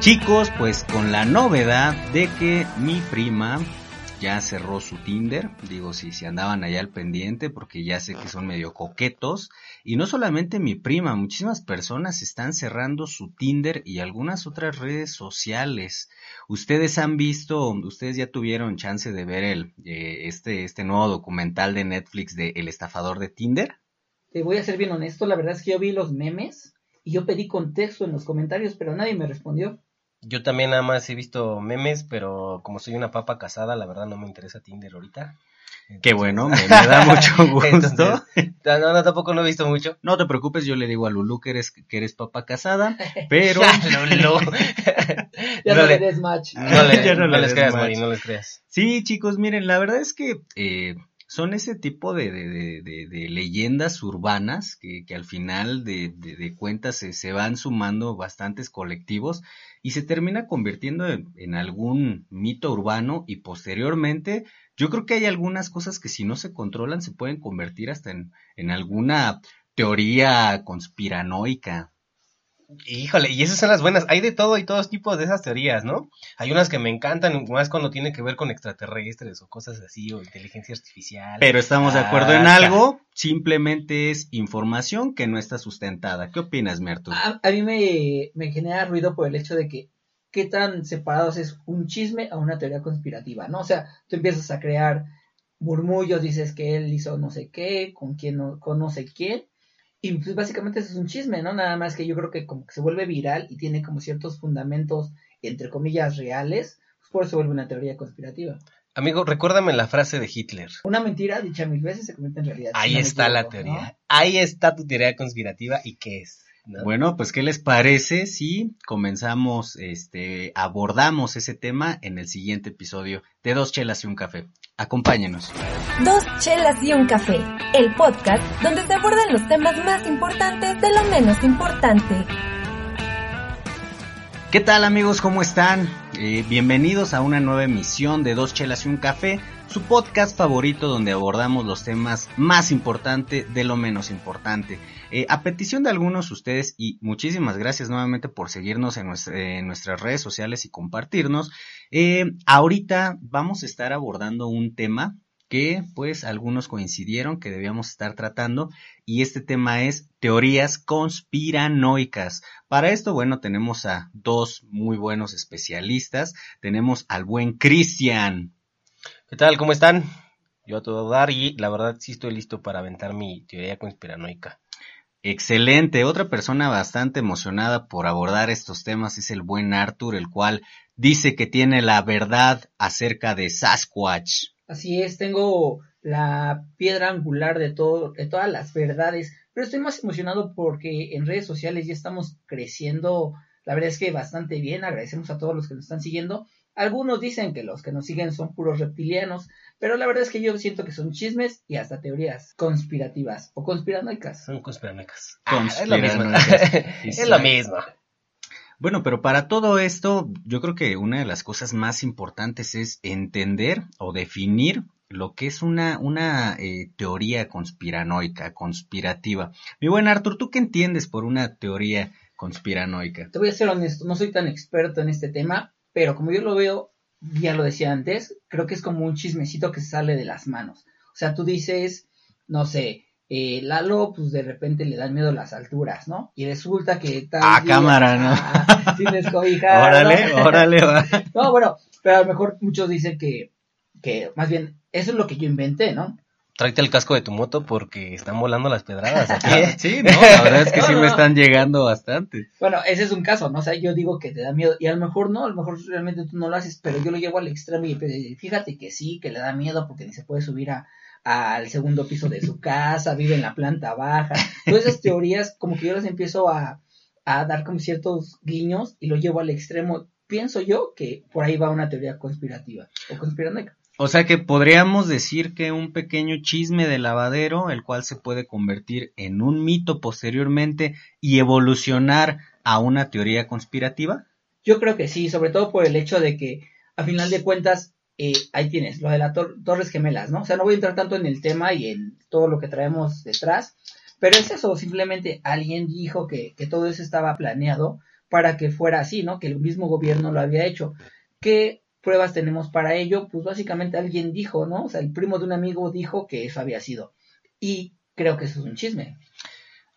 Chicos, pues con la novedad de que mi prima ya cerró su Tinder, digo si si andaban allá al pendiente porque ya sé que son medio coquetos y no solamente mi prima, muchísimas personas están cerrando su Tinder y algunas otras redes sociales. Ustedes han visto, ustedes ya tuvieron chance de ver el eh, este este nuevo documental de Netflix de El estafador de Tinder? Te voy a ser bien honesto, la verdad es que yo vi los memes y yo pedí contexto en los comentarios, pero nadie me respondió. Yo también nada más he visto memes, pero como soy una papa casada, la verdad no me interesa Tinder ahorita. Qué bueno, me, me da mucho gusto. Entonces, no, no, tampoco no he visto mucho. No te preocupes, yo le digo a Lulu que eres, que eres papa casada, pero... Lulu. Ya no, le des match. No, le, Ya no no le les creas. Mari, no les creas. Sí, chicos, miren, la verdad es que eh, son ese tipo de, de, de, leyendas urbanas que, que al final de, cuentas se, se van sumando bastantes colectivos y se termina convirtiendo en, en algún mito urbano y posteriormente yo creo que hay algunas cosas que si no se controlan se pueden convertir hasta en, en alguna teoría conspiranoica. Híjole, y esas son las buenas. Hay de todo y todos tipos de esas teorías, ¿no? Hay unas que me encantan, más cuando tiene que ver con extraterrestres o cosas así, o inteligencia artificial. Pero estamos de acuerdo en Ah, algo, simplemente es información que no está sustentada. ¿Qué opinas, Mertu? A, a mí me, me genera ruido por el hecho de que qué tan separados es un chisme a una teoría conspirativa, ¿no? O sea, tú empiezas a crear murmullos, dices que él hizo no sé qué, con quién no, con no sé quién, y pues básicamente eso es un chisme, ¿no? Nada más que yo creo que como que se vuelve viral y tiene como ciertos fundamentos, entre comillas, reales, pues por eso se vuelve una teoría conspirativa. Amigo, recuérdame la frase de Hitler. Una mentira dicha mil veces se convierte en realidad. Ahí no está la teoría. ¿no? Ahí está tu teoría conspirativa y qué es. ¿no? Bueno, pues ¿qué les parece si comenzamos, este, abordamos ese tema en el siguiente episodio de Dos Chelas y un Café? Acompáñenos. Dos chelas y un café, el podcast donde se abordan los temas más importantes de lo menos importante. ¿Qué tal amigos? ¿Cómo están? Eh, bienvenidos a una nueva emisión de Dos Chelas y un Café, su podcast favorito donde abordamos los temas más importantes de lo menos importante. Eh, a petición de algunos de ustedes y muchísimas gracias nuevamente por seguirnos en, nuestra- en nuestras redes sociales y compartirnos, eh, ahorita vamos a estar abordando un tema que pues algunos coincidieron que debíamos estar tratando y este tema es teorías conspiranoicas. Para esto, bueno, tenemos a dos muy buenos especialistas. Tenemos al buen Cristian. ¿Qué tal? ¿Cómo están? Yo a todo dar y la verdad sí estoy listo para aventar mi teoría conspiranoica. Excelente. Otra persona bastante emocionada por abordar estos temas es el buen Arthur, el cual dice que tiene la verdad acerca de Sasquatch. Así es, tengo la piedra angular de todo, de todas las verdades, pero estoy más emocionado porque en redes sociales ya estamos creciendo, la verdad es que bastante bien, agradecemos a todos los que nos están siguiendo. Algunos dicen que los que nos siguen son puros reptilianos, pero la verdad es que yo siento que son chismes y hasta teorías conspirativas o conspiranoicas. Son conspiranoicas. Ah, es lo mismo. Es lo mismo. Bueno, pero para todo esto, yo creo que una de las cosas más importantes es entender o definir lo que es una, una eh, teoría conspiranoica, conspirativa. Mi buen Arthur, ¿tú qué entiendes por una teoría conspiranoica? Te voy a ser honesto, no soy tan experto en este tema, pero como yo lo veo, ya lo decía antes, creo que es como un chismecito que sale de las manos. O sea, tú dices, no sé, eh, Lalo, pues de repente le dan miedo las alturas, ¿no? Y resulta que tal Ah, día- cámara, ¿no? Ah, sin descobijar, Órale, ¿no? órale, va. No, bueno, pero a lo mejor muchos dicen que, que más bien, eso es lo que yo inventé, ¿no? Tráete el casco de tu moto porque están volando las pedradas aquí. ¿eh? Sí, no, la verdad es que No, sí no, me están llegando bastante. Bueno, ese es un caso, ¿no? O sea, yo digo que te da miedo y a lo mejor no, a lo mejor realmente tú no lo haces, pero yo lo llevo al extremo y pues, fíjate que sí, que le da miedo porque ni se puede subir a al segundo piso de su casa, vive en la planta baja. Todas esas teorías como que yo las empiezo a, a dar como ciertos guiños y lo llevo al extremo. Pienso yo que por ahí va una teoría conspirativa o conspiranoica. O sea que podríamos decir que un pequeño chisme de lavadero, el cual se puede convertir en un mito posteriormente y evolucionar a una teoría conspirativa. Yo creo que sí, sobre todo por el hecho de que, a final de cuentas, eh, ahí tienes, lo de las Torres Gemelas, ¿no? O sea, no voy a entrar tanto en el tema y en todo lo que traemos detrás, pero es eso, simplemente alguien dijo que, que todo eso estaba planeado para que fuera así, ¿no? Que el mismo gobierno lo había hecho. ¿Qué pruebas tenemos para ello? Pues básicamente alguien dijo, ¿no? O sea, el primo de un amigo dijo que eso había sido. Y creo que eso es un chisme.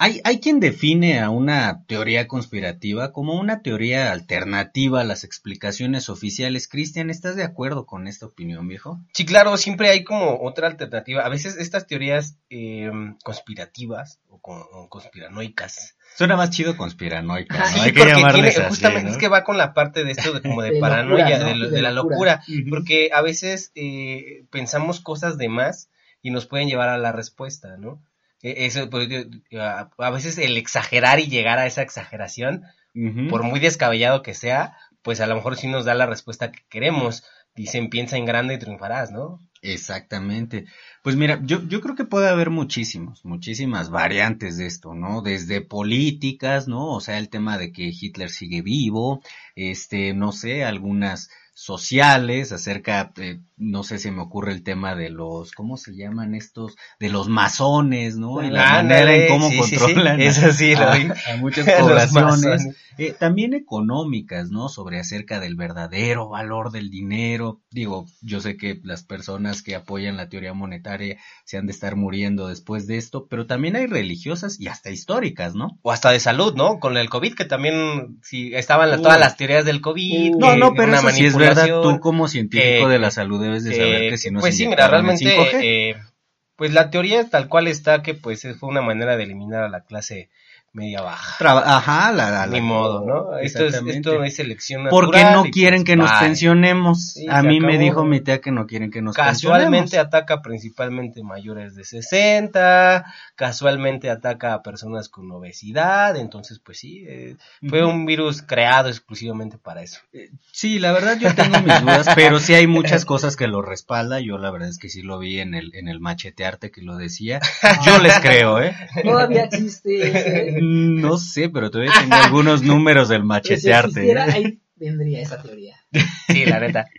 Hay, hay quien define a una teoría conspirativa como una teoría alternativa a las explicaciones oficiales. Cristian, ¿estás de acuerdo con esta opinión, viejo? Sí, claro, siempre hay como otra alternativa. A veces estas teorías eh, conspirativas o, con, o conspiranoicas Suena más chido conspiranoica, ¿no? Sí, Hay que llamarles tiene- así, justamente ¿no? es que va con la parte de esto de como de, De paranoia, locura, ¿no? de, lo- De de la locura. locura, porque a veces eh, pensamos cosas de más y nos pueden llevar a la respuesta, ¿no? E- Eso, pues, yo- a veces el exagerar y llegar a esa exageración, por muy descabellado que sea, pues a lo mejor sí nos da la respuesta que queremos. Dicen, piensa en grande y triunfarás, ¿no? Exactamente. Pues mira, yo, yo creo que puede haber muchísimos, muchísimas variantes de esto, ¿no? Desde políticas, ¿no? O sea, el tema de que Hitler sigue vivo, este, no sé, algunas sociales acerca, eh, no sé, se me ocurre el tema de los, ¿cómo se llaman estos? De los masones, ¿no? Y la manera en cómo sí, sí, sí. controlan a- Eso sí, lo a, vi. a muchas poblaciones. Eh, también económicas, ¿no? Sobre acerca del verdadero valor del dinero. Digo, yo sé que las personas que apoyan la teoría monetaria se han de estar muriendo después de esto, pero también hay religiosas y hasta históricas, ¿no? O hasta de salud, ¿no? Con el COVID, que también sí, estaban Uy. todas las teorías del COVID. Uy. No, no, pero eso sí es verdad. Tú como científico que- de la salud debes de saber que si no Pues sí, mira, realmente, 5G. eh, pues la teoría tal cual está que pues fue una manera de eliminar a la clase media baja. Traba- Ajá, la, la- Ni la- modo, ¿no? Esto es, Exactamente. esto es selección Porque natural no y, quieren pues, que nos bye. pensionemos. Sí, a mí me dijo mi tía que no quieren que nos Casualmente pensionemos. ataca principalmente mayores de 60, casualmente ataca a personas con obesidad, entonces pues sí, eh, fue un virus creado exclusivamente para eso. Sí, la verdad yo tengo mis dudas, pero sí hay muchas cosas que lo respalda. Yo la verdad es que sí lo vi en el en el machetearte que lo decía. Yo les creo, ¿eh? Todavía existe ese. No sé, pero todavía tengo algunos números del si machetearte. existiera, ¿eh? ahí vendría esa teoría. Sí, la neta.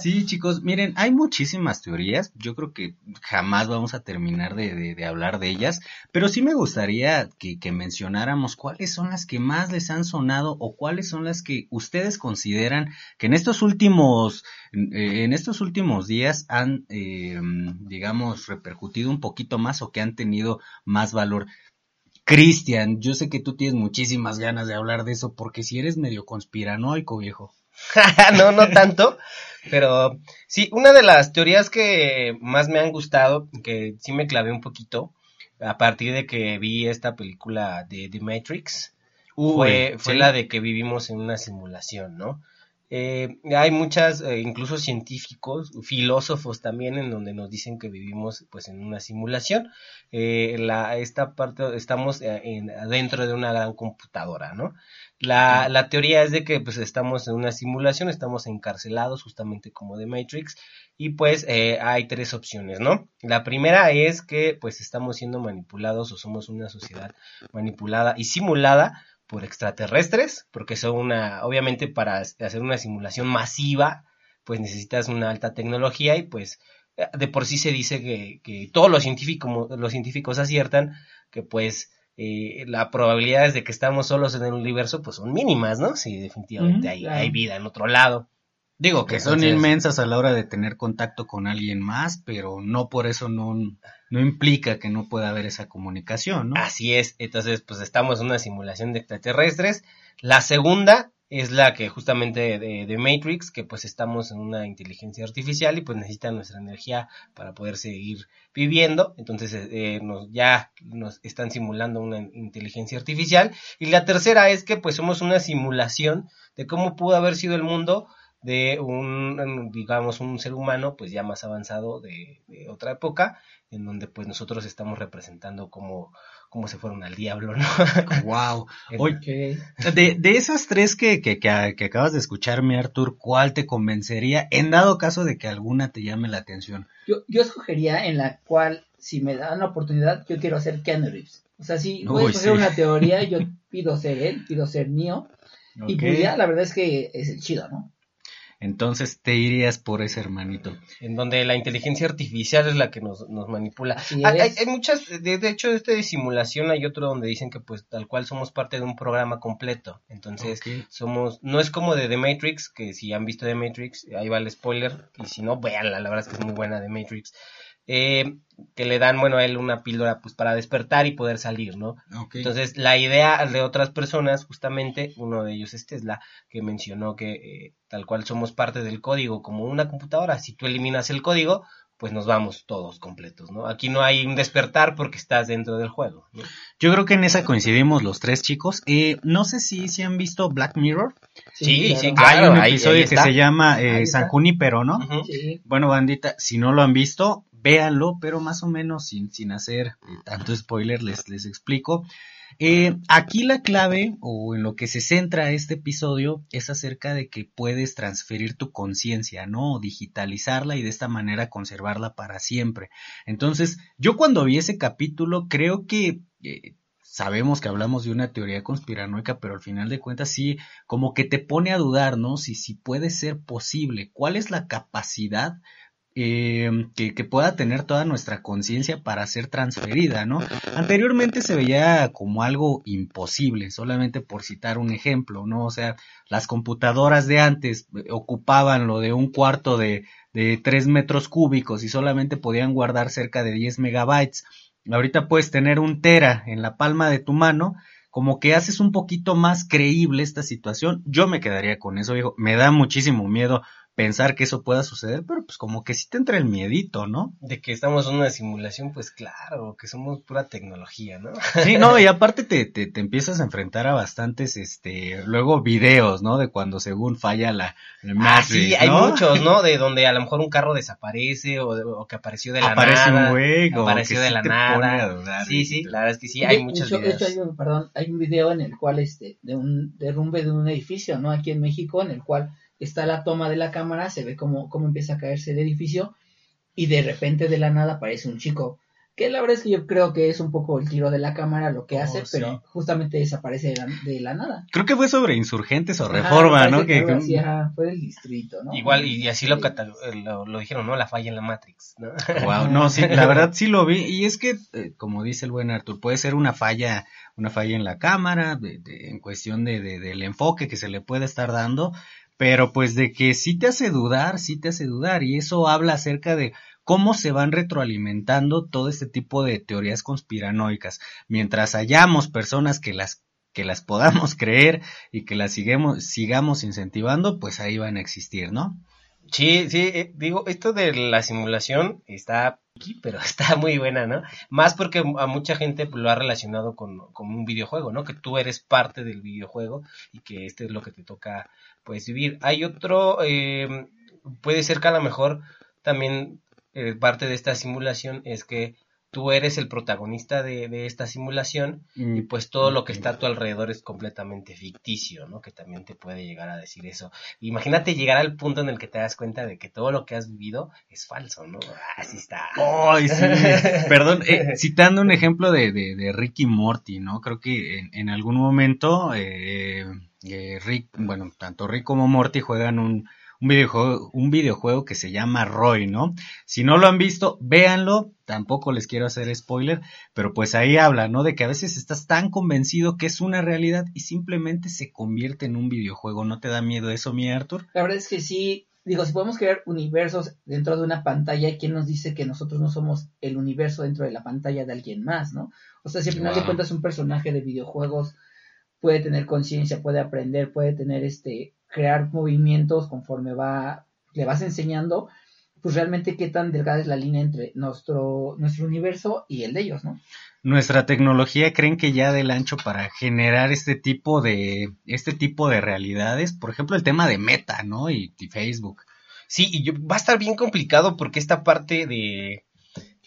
Sí, chicos, miren, hay muchísimas teorías. Yo creo que jamás vamos a terminar de, de- de hablar de ellas, pero sí me gustaría que, que mencionáramos cuáles son las que más les han sonado o cuáles son las que ustedes consideran que en estos últimos, eh, en estos últimos días han, eh, digamos, repercutido un poquito más o que han tenido más valor. Cristian, yo sé que tú tienes muchísimas ganas de hablar de eso porque si eres medio conspiranoico, viejo. no, no tanto, pero sí, una de las teorías que más me han gustado, que sí me clavé un poquito, a partir de que vi esta película de The Matrix, fue, fue sí. la de que vivimos en una simulación, ¿no? Eh, hay muchas, eh, incluso científicos, filósofos también, en donde nos dicen que vivimos pues en una simulación. Eh, la, esta parte, estamos en, dentro de una gran computadora, ¿no? La, la teoría es de que pues estamos en una simulación, estamos encarcelados justamente como de Matrix y pues eh, hay tres opciones, ¿no? La primera es que pues estamos siendo manipulados o somos una sociedad manipulada y simulada por extraterrestres, porque son una, obviamente para hacer una simulación masiva, pues necesitas una alta tecnología y pues de por sí se dice que, que todos los científicos, los científicos aciertan que pues eh, la probabilidades de que estamos solos en el universo pues son mínimas, ¿no? Sí, definitivamente hay, claro. hay vida en otro lado. Digo que son inmensas a la hora de tener contacto con alguien más, pero no por eso no, no implica que no pueda haber esa comunicación, ¿no? Así es, entonces pues estamos en una simulación de extraterrestres. La segunda es la que justamente de, de Matrix, que pues estamos en una inteligencia artificial y pues necesita nuestra energía para poder seguir viviendo. Entonces eh, nos, ya nos están simulando una inteligencia artificial. Y la tercera es que pues somos una simulación de cómo pudo haber sido el mundo de un, digamos, un ser humano pues ya más avanzado de, de otra época, en donde pues nosotros estamos representando como, como se fueron al diablo, ¿no? Wow. Oye, de, de esas tres que, que, que, que acabas de escucharme, Artur, ¿cuál te convencería en dado caso de que alguna te llame la atención? Yo, yo escogería en la cual, si me dan la oportunidad, yo quiero hacer Keanu Reeves. O sea, si voy a escoger sí. una teoría, yo pido ser él, pido ser Neo. Y pues ya, la verdad es que es el chido, ¿no? Entonces te irías por ese hermanito. En donde la inteligencia artificial es la que nos, nos manipula. Así Hay, hay- hay muchas, de, de hecho, este de simulación hay otro donde dicen que pues tal cual somos parte de un programa completo. Entonces, somos, no es como de The Matrix, que si han visto The Matrix, ahí va el spoiler, y si no, véanla, la verdad es que es muy buena The Matrix. Eh, que le dan, bueno, a él una píldora pues para despertar y poder salir, ¿no? Entonces, la idea de otras personas, justamente, uno de ellos es Tesla, que mencionó que eh, tal cual somos parte del código, como una computadora, si tú eliminas el código, pues nos vamos todos completos, ¿no? Aquí no hay un despertar porque estás dentro del juego. ¿no? Yo creo que en esa coincidimos los tres chicos. Eh, no sé si, si han visto Black Mirror. Sí, sí, Hay Claro, un episodio ahí que se llama eh. San Junípero, ¿no? Sí. Bueno, bandita, si no lo han visto, véanlo, pero más o menos sin, sin hacer eh, tanto spoiler, les, les explico. Eh, aquí la clave, o en lo que se centra este episodio, es acerca de que puedes transferir tu conciencia, ¿no? O digitalizarla y de esta manera conservarla para siempre. Entonces, yo cuando vi ese capítulo, creo que eh, sabemos que hablamos de una teoría conspiranoica, pero al final de cuentas sí, como que te pone a dudar, ¿no? Si, si puede ser posible, cuál es la capacidad eh, que, pueda tener toda nuestra conciencia para ser transferida, ¿no? Anteriormente se veía como algo imposible, solamente por citar un ejemplo, ¿no? O sea, las computadoras de antes ocupaban lo de un cuarto de, de 3 metros cúbicos y solamente podían guardar cerca de 10 megabytes. Ahorita puedes tener un tera en la palma de tu mano, como que haces un poquito más creíble esta situación. Yo me quedaría con eso, viejo. Me da muchísimo miedo pensar que eso pueda suceder, pero pues como que sí te entra el miedito, ¿no? De que estamos en una simulación, pues claro, que somos pura tecnología, ¿no? Sí, no, y aparte te, te, te empiezas a enfrentar a bastantes, este, luego videos, ¿no? De cuando según falla la, la Ah, sí, hay muchos, ¿no? De donde a lo mejor un carro desaparece o, de- o que apareció de la Aparece nada. un güey, como apareció que de sí la te nada. pone a dudar, Sí, sí, la verdad es que sí, hay muchos videos. hecho, hay un, perdón, hay un video en el cual este de un derrumbe de un edificio, ¿no? Aquí en México, en el cual está la toma de la cámara, se ve cómo, cómo empieza a caerse el edificio y de repente de la nada aparece un chico. Que la verdad es que yo creo que es un poco el tiro de la cámara lo que Oh, hace, sí. pero justamente desaparece de la, de la nada. Creo que fue sobre insurgentes o Ajá, reforma, ¿no? Que, así, ajá, fue del distrito, ¿no? Igual, y, y así lo, Sí. eh, lo, lo dijeron, ¿no? La falla en la Matrix, ¿no? Wow, no, sí, la verdad sí lo vi. Y es que, eh, como dice el buen Arthur, puede ser una falla, una falla en la cámara, de, de- en cuestión de, de- del enfoque que se le puede estar dando, pero pues de que sí te hace dudar, sí te hace dudar. Y eso habla acerca de cómo se van retroalimentando todo este tipo de teorías conspiranoicas. Mientras hayamos personas que las que las podamos creer y que las sigamos, sigamos incentivando, pues ahí van a existir, ¿no? Sí, sí, eh, digo, esto de la simulación está pero está muy buena, ¿no? Más porque a mucha gente pues, lo ha relacionado con, un videojuego, ¿no? Que tú eres parte del videojuego y que este es lo que te toca, pues, vivir. Hay otro, eh, puede ser que a lo mejor también eh, parte de esta simulación es que tú eres el protagonista de, de esta simulación y pues todo lo que está a tu alrededor es completamente ficticio, ¿no? Que también te puede llegar a decir eso. Imagínate llegar al punto en el que te das cuenta de que todo lo que has vivido es falso, ¿no? Así está. Ay, sí. Perdón, eh, citando un ejemplo de, de, de Ricky Morty, ¿no? Creo que en, en algún momento eh, eh, Rick, bueno, tanto Rick como Morty juegan un, un videojuego, un videojuego que se llama Roy, ¿no? Si no lo han visto, véanlo, tampoco les quiero hacer spoiler, pero pues ahí habla, ¿no? De que a veces estás tan convencido que es una realidad y simplemente se convierte en un videojuego. ¿No te da miedo eso, mi Arthur? La verdad es que sí, digo, si podemos crear universos dentro de una pantalla, ¿quién nos dice que nosotros no somos el universo dentro de la pantalla de alguien más, no? O sea, si al final de cuentas un personaje de videojuegos puede tener conciencia, puede aprender, puede tener este, crear movimientos conforme va, le vas enseñando, pues realmente qué tan delgada es la línea entre nuestro, nuestro universo y el de ellos, ¿no? nuestra tecnología creen que ya del ancho para generar este tipo de este tipo de realidades, por ejemplo el tema de Meta, ¿no? Y, y Facebook. Sí, y yo- va a estar bien complicado porque esta parte de,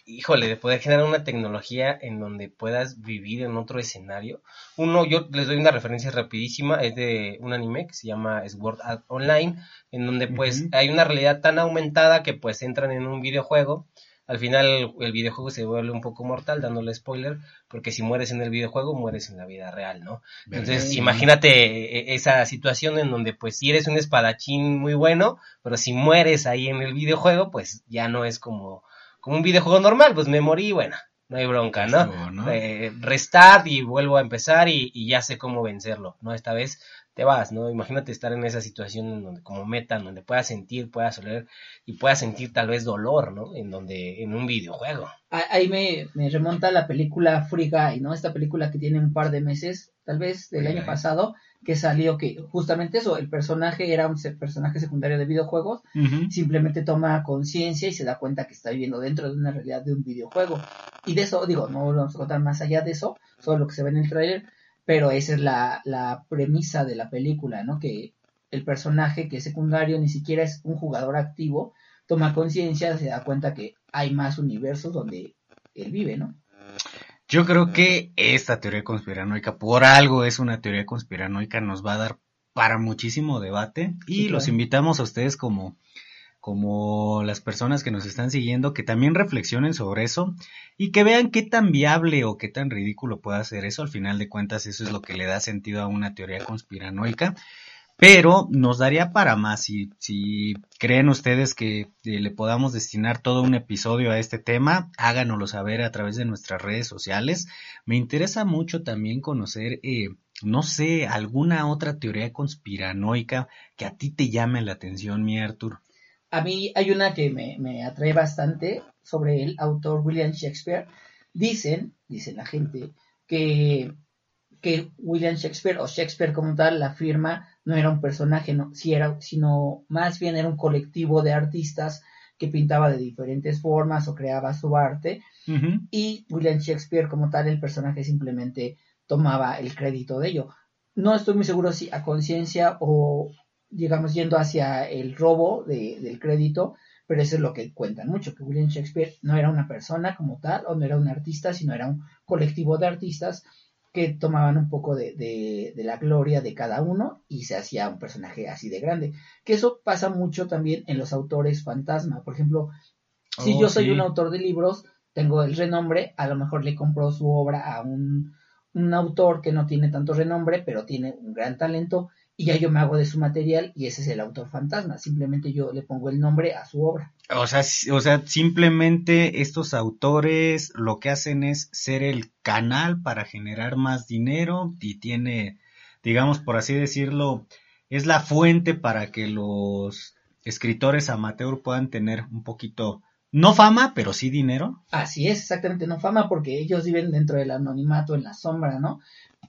híjole, de poder generar una tecnología en donde puedas vivir en otro escenario. Uno, yo les doy una referencia rapidísima, es de un anime que se llama Sword Art Online, en donde pues hay una realidad tan aumentada que pues entran en un videojuego. al final el videojuego se vuelve un poco mortal, dándole spoiler, porque si mueres en el videojuego, mueres en la vida real, ¿no? Entonces, imagínate e, e, esa situación en donde, pues, si eres un espadachín muy bueno, pero si mueres ahí en el videojuego, pues ya no es como, como un videojuego normal, pues me morí, bueno, no hay bronca, ¿no? Eh, restart y vuelvo a empezar y, y, ya sé cómo vencerlo, ¿no? Esta vez te vas, ¿no? Imagínate estar en esa situación en donde, como meta, en donde puedas sentir, puedas oler y puedas sentir tal vez dolor, ¿no? En donde, en un videojuego. Ahí me, me remonta la película Free Guy, ¿no? Esta película que tiene un par de meses, tal vez del año pasado, que salió que justamente eso, el personaje era un personaje secundario de videojuegos, simplemente toma conciencia y se da cuenta que está viviendo dentro de una realidad de un videojuego. Y de eso, digo, no vamos a contar más allá de eso, solo lo que se ve en el tráiler, pero esa es la, la premisa de la película, ¿no? Que el personaje que es secundario ni siquiera es un jugador activo, toma conciencia, se da cuenta que hay más universos donde él vive, ¿no? Yo creo que esta teoría conspiranoica, por algo es una teoría conspiranoica, nos va a dar para muchísimo debate y los invitamos a ustedes como como las personas que nos están siguiendo, que también reflexionen sobre eso y que vean qué tan viable o qué tan ridículo puede ser eso. Al final de cuentas, eso es lo que le da sentido a una teoría conspiranoica. Pero nos daría para más si, creen ustedes que eh, le podamos destinar todo un episodio a este tema, háganoslo saber a través de nuestras redes sociales. Me interesa mucho también conocer, eh, no sé, alguna otra teoría conspiranoica que a ti te llame la atención, mi Arthur a mí hay una que me, atrae bastante sobre el autor William Shakespeare. Dicen, dice la gente, que, que William Shakespeare o Shakespeare como tal, la firma, no era un personaje, no, si era, sino más bien era un colectivo de artistas que pintaba de diferentes formas o creaba su arte. Y William Shakespeare como tal, el personaje simplemente tomaba el crédito de ello. No estoy muy seguro si a conciencia o, digamos, yendo hacia el robo de, del crédito, pero eso es lo que cuentan mucho, que William Shakespeare no era una persona como tal, o no era un artista, sino era un colectivo de artistas que tomaban un poco de, de, la gloria de cada uno y se hacía un personaje así de grande. Que eso pasa mucho también en los autores fantasma. Por ejemplo, si oh, yo soy un autor de libros, tengo el renombre, a lo mejor le compro su obra a un, un autor que no tiene tanto renombre, pero tiene un gran talento y ya yo me hago de su material y ese es el autor fantasma. Simplemente yo le pongo el nombre a su obra. O sea, o sea, simplemente estos autores lo que hacen es ser el canal para generar más dinero y tiene, digamos por así decirlo, es la fuente para que los escritores amateur puedan tener un poquito, no fama, pero sí dinero. Así es, exactamente, no fama porque ellos viven dentro del anonimato, en la sombra, ¿no?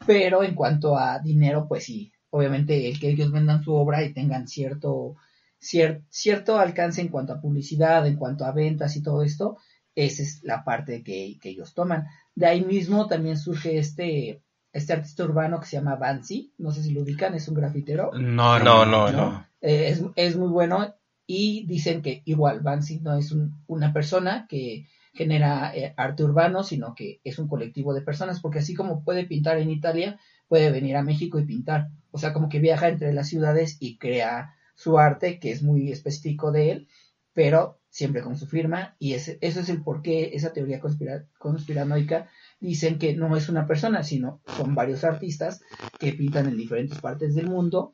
Pero en cuanto a dinero, pues sí, obviamente el que ellos vendan su obra y tengan cierto, cierto alcance en cuanto a publicidad, en cuanto a ventas y todo esto, esa es la parte que, ellos toman. De ahí mismo también surge este, este artista urbano que se llama Bansi, no sé si lo ubican, es un grafitero. No, no, no, no. Eh, es, muy bueno y dicen que igual Bansi no es una persona que genera eh, arte urbano, sino que es un colectivo de personas, porque así como puede pintar en Italia, puede venir a México y pintar. O sea, como que viaja entre las ciudades y crea su arte, que es muy específico de él, pero siempre con su firma. Y ese, eso es el porqué, esa teoría conspiranoica, dicen que no es una persona, sino son varios artistas que pintan en diferentes partes del mundo.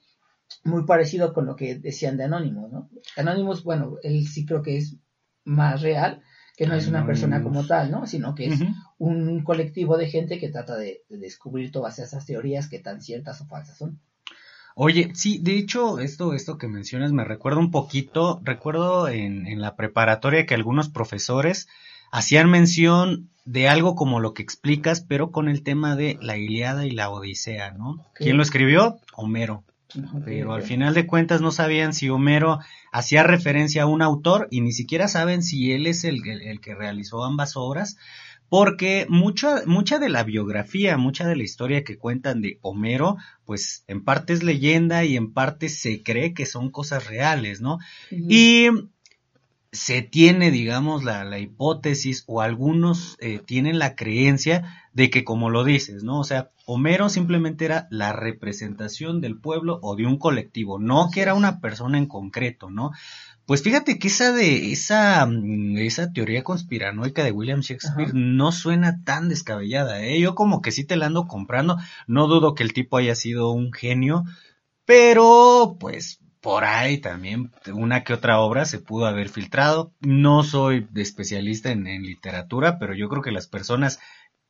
Muy parecido con lo que decían de Anonymous, ¿no? Anonymous, bueno, él sí creo que es más real, que no es una persona como tal, ¿no? Sino que es un colectivo de gente que trata de, descubrir todas esas teorías que tan ciertas o falsas son. Oye, sí, de hecho, esto, esto que mencionas me recuerda un poquito, recuerdo en, en la preparatoria que algunos profesores hacían mención de algo como lo que explicas, pero con el tema de la Iliada y la Odisea, ¿no? ¿Quién lo escribió? Homero. Pero al final de cuentas no sabían si Homero hacía referencia a un autor y ni siquiera saben si él es el, el que realizó ambas obras, porque mucha, mucha de la biografía, mucha de la historia que cuentan de Homero, pues en parte es leyenda y en parte se cree que son cosas reales, ¿no? Y se tiene, digamos, la, la hipótesis o algunos eh, tienen la creencia de que, como lo dices, ¿no? O sea, Homero simplemente era la representación del pueblo o de un colectivo, no que era una persona en concreto, ¿no? Pues fíjate que esa de esa, mm, esa teoría conspiranoica de William Shakespeare Ajá. no suena tan descabellada, ¿eh? Yo como que sí te la ando comprando, no dudo que el tipo haya sido un genio, pero pues por ahí también una que otra obra se pudo haber filtrado. No soy especialista en, en literatura, pero yo creo que las personas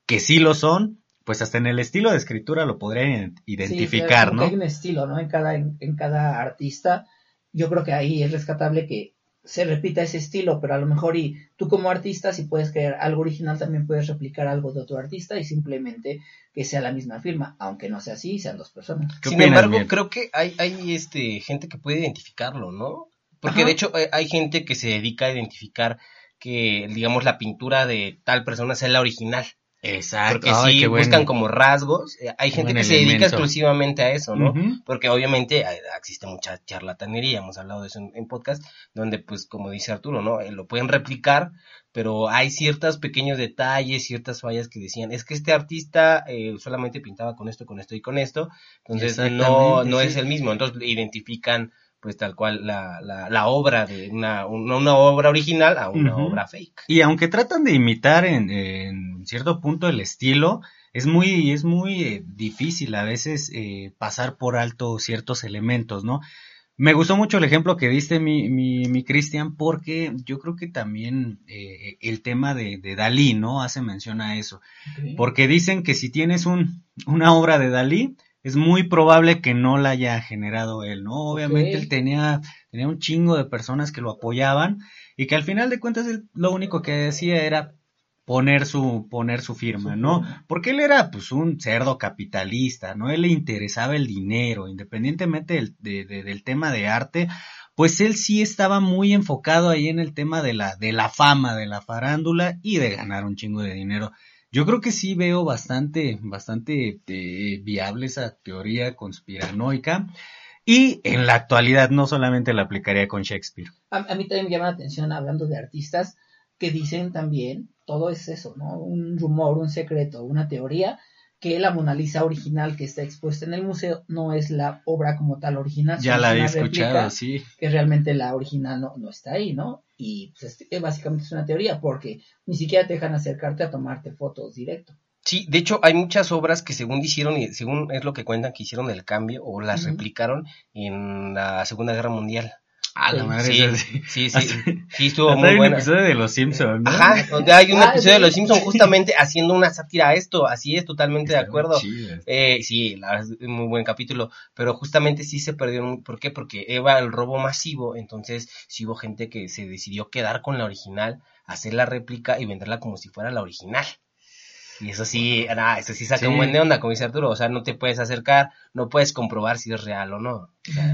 que sí lo son, pues hasta en el estilo de escritura lo podrían identificar, Sí, ¿no? Hay un estilo, ¿no? En cada, en, en cada artista. Yo creo que ahí es rescatable que se repita ese estilo, pero a lo mejor y tú como artista, si puedes crear algo original, también puedes replicar algo de otro artista y simplemente que sea la misma firma, aunque no sea así, sean dos personas. ¿Qué Sin opinas, embargo, creo que hay, hay este, gente que puede identificarlo, ¿no? Porque Ajá. de hecho eh, hay gente que se dedica a identificar que, digamos, la pintura de tal persona sea la original. Exacto. Ay, qué buen- buscan como rasgos, eh, hay gente que se dedica exclusivamente a eso, ¿no? Porque obviamente eh, existe mucha charlatanería, hemos hablado de eso en, en podcast, donde pues como dice Arturo, ¿no? Eh, lo pueden replicar, pero hay ciertos pequeños detalles, ciertas fallas que decían, es que este artista eh, solamente pintaba con esto, con esto y con esto, entonces no, no sí. es el mismo, entonces identifican pues tal cual la, la, la obra de una, una, una obra original a una obra fake. Y aunque tratan de imitar en, en cierto punto el estilo, es muy, es muy eh, difícil a veces eh, pasar por alto ciertos elementos, ¿no? Me gustó mucho el ejemplo que diste, mi, mi, mi Cristian, porque yo creo que también eh, el tema de, de Dalí, ¿no? Hace mención a eso. Porque dicen que si tienes un, una obra de Dalí, es muy probable que no la haya generado él, ¿no? Obviamente él tenía, tenía un chingo de personas que lo apoyaban y que al final de cuentas él lo único que decía era poner su, poner su firma, ¿no? Porque él era pues un cerdo capitalista, ¿no? Él le interesaba el dinero, independientemente del, de- de- del tema de arte, pues él sí estaba muy enfocado ahí en el tema de la, de la fama, de la farándula y de ganar un chingo de dinero. Yo creo que sí veo bastante, bastante eh, viable esa teoría conspiranoica. Y en la actualidad no solamente la aplicaría con Shakespeare. A, a mí también me llama la atención hablando de artistas que dicen también, todo es eso, ¿no? Un rumor, un secreto, una teoría, que la Mona Lisa original que está expuesta en el museo no es la obra como tal original. Ya sino la una escuchado, sí. Que realmente la original no, no está ahí, ¿no? Y pues es- básicamente es una teoría porque ni siquiera te dejan acercarte a tomarte fotos directo. Sí, de hecho hay muchas obras que según hicieron y según es lo que cuentan que hicieron el cambio o las replicaron en la Segunda Guerra Mundial. Ah, la Sí. madre. Sí, sí. sí, sí, Así- sí estuvo muy hay un episodio de Los Simpsons, ¿no? Ajá, donde hay un Ah, episodio de. Los Simpsons justamente haciendo una sátira a esto, así es, totalmente de Está acuerdo. Eh, sí, la verdad es muy buen capítulo, pero justamente sí se perdieron, ¿por qué? Porque Eva el robo masivo, entonces sí hubo gente que se decidió quedar con la original, hacer la réplica y venderla como si fuera la original. Y eso sí, nada, eso sí saca Sí. un buen de onda, como dice Arturo, o sea, no te puedes acercar, no puedes comprobar si es real o no.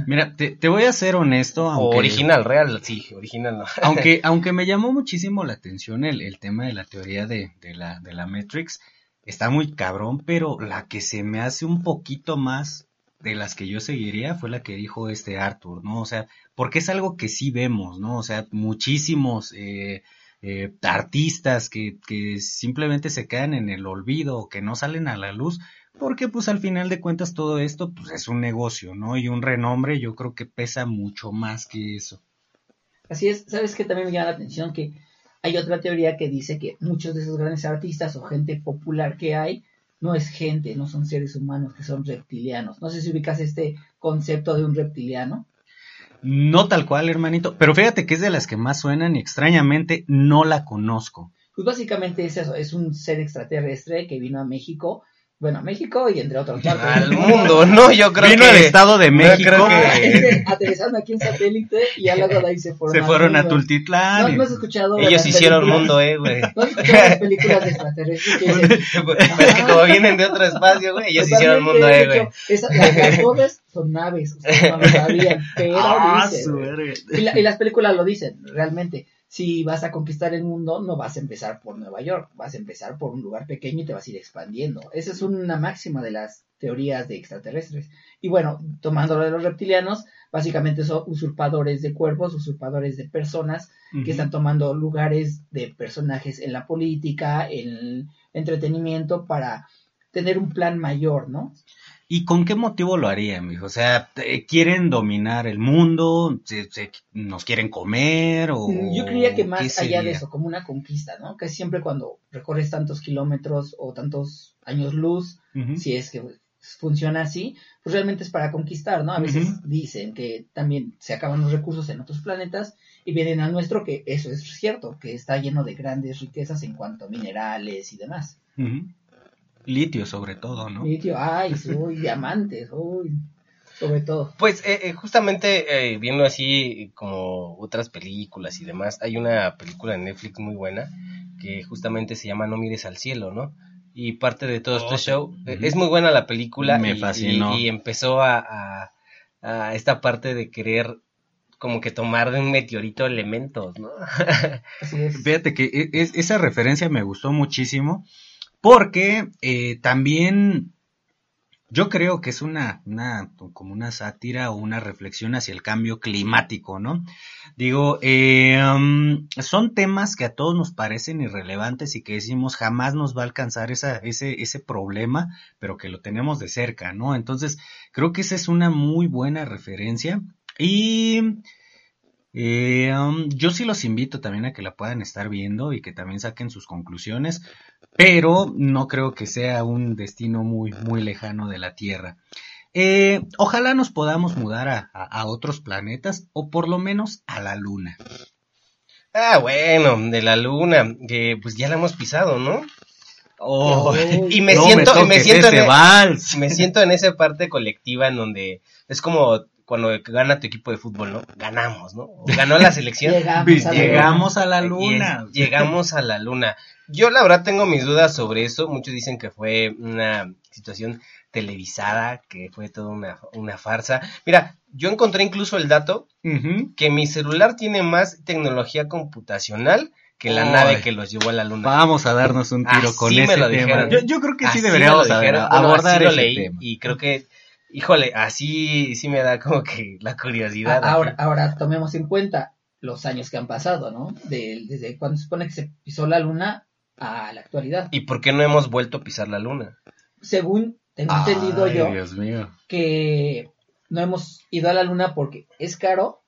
Mira, te, te voy a ser honesto, O original, real, sí, original no. aunque, aunque me llamó muchísimo la atención el, el tema de la teoría de, de la, de la Matrix, está muy cabrón, pero la que se me hace un poquito más de las que yo seguiría fue la que dijo este Arthur, ¿no? O sea, porque es algo que sí vemos, ¿no? O sea, muchísimos eh, eh, artistas que, que simplemente se quedan en el olvido o que no salen a la luz, porque pues al final de cuentas todo esto pues es un negocio, ¿no? Y un renombre yo creo que pesa mucho más que eso. Así es, ¿sabes qué también me llama la atención? Que hay otra teoría que dice que muchos de esos grandes artistas o gente popular que hay no es gente, no son seres humanos, que son reptilianos. No sé si ubicas este concepto de un reptiliano. No tal cual, hermanito, pero fíjate que es de las que más suenan y extrañamente no la conozco. Pues básicamente es eso, es un ser extraterrestre que vino a México, bueno, a México y entre otros partes. Al mundo, ¿no? Yo creo Vino que... al Estado de no México, Ah, que- aterrizaron aquí en satélite y ya luego de ahí se fueron. se fueron a mundo. Tultitlán. No, y- no has escuchado. Ellos hicieron películas- mundo, eh, güey. No has escuchado las películas de extraterrestres que dicen, Es que como vienen de otro espacio, güey, ellos hicieron Totalmente, mundo, de eh, güey. las, las nubes son naves, ustedes no lo sabían, pero Ah, dicen, y, la- y las películas lo dicen, realmente. Si vas a conquistar el mundo, no vas a empezar por Nueva York, vas a empezar por un lugar pequeño y te vas a ir expandiendo. Esa es una máxima de las teorías de extraterrestres. Y bueno, tomando lo de los reptilianos, básicamente son usurpadores de cuerpos, usurpadores de personas que están tomando lugares de personajes en la política, en el entretenimiento, para tener un plan mayor, ¿no? ¿Y con qué motivo lo harían, mijo? O sea, ¿quieren dominar el mundo? ¿Se, se- nos quieren comer? O Mm, Yo creía que más allá de eso, como una conquista, ¿no? Que siempre cuando recorres tantos kilómetros o tantos años luz, si es que funciona así, pues realmente es para conquistar, ¿no? A veces dicen que también se acaban los recursos en otros planetas y vienen al nuestro, que eso es cierto, que está lleno de grandes riquezas en cuanto a minerales y demás. Ujú. Litio, sobre todo, ¿no? Litio, ay, uy, diamantes, uy, sobre todo. Pues eh, eh, justamente eh, viendo así como otras películas y demás, hay una película en Netflix muy buena que justamente se llama No mires al cielo, ¿no? Y parte de todo este Oh, show, eh, es muy buena la película Me y, fascinó. y- y empezó a, a- a esta parte de querer como que tomar de un meteorito elementos, ¿no? Así es. Fíjate que e- es- esa referencia me gustó muchísimo porque eh, también yo creo que es una, una como una sátira o una reflexión hacia el cambio climático, ¿no? Digo, um, son temas que a todos nos parecen irrelevantes y que decimos jamás nos va a alcanzar ese, ese problema, pero que lo tenemos de cerca, ¿no? Entonces, creo que esa es una muy buena referencia y eh, um, yo sí los invito también a que la puedan estar viendo y que también saquen sus conclusiones, pero no creo que sea un destino muy, muy lejano de la Tierra. Eh, ojalá nos podamos mudar a, a- a otros planetas o por lo menos a la Luna. Ah, bueno, de la luna, que pues ya la hemos pisado, ¿no? Oh, y me no siento, me toques siento en, vals. me siento en esa parte colectiva en donde es como cuando gana tu equipo de fútbol, ¿no? Ganamos, ¿no? O Ganó la selección. Llegamos a la Llegamos a la Luna. llegamos a la luna. Yo la verdad tengo mis dudas sobre eso. Muchos dicen que fue una situación televisada, que fue toda una, una farsa. Mira, yo encontré incluso el dato que mi celular tiene más tecnología computacional que la Ay. nave que los llevó a la luna. Vamos a darnos un tiro Así con me ese lo tema. dijeron. Yo, yo creo que sí Así deberíamos lo. Bueno, abordar lo leí tema. y creo que, híjole, así sí me da como que la curiosidad. A- Ahora, ahora tomemos en cuenta los años que han pasado, ¿no? De- desde cuando se supone que se pisó la luna a la actualidad. ¿Y por qué no hemos vuelto a pisar la luna? Según tengo entendido yo, Dios mío. que no hemos ido a la luna porque es caro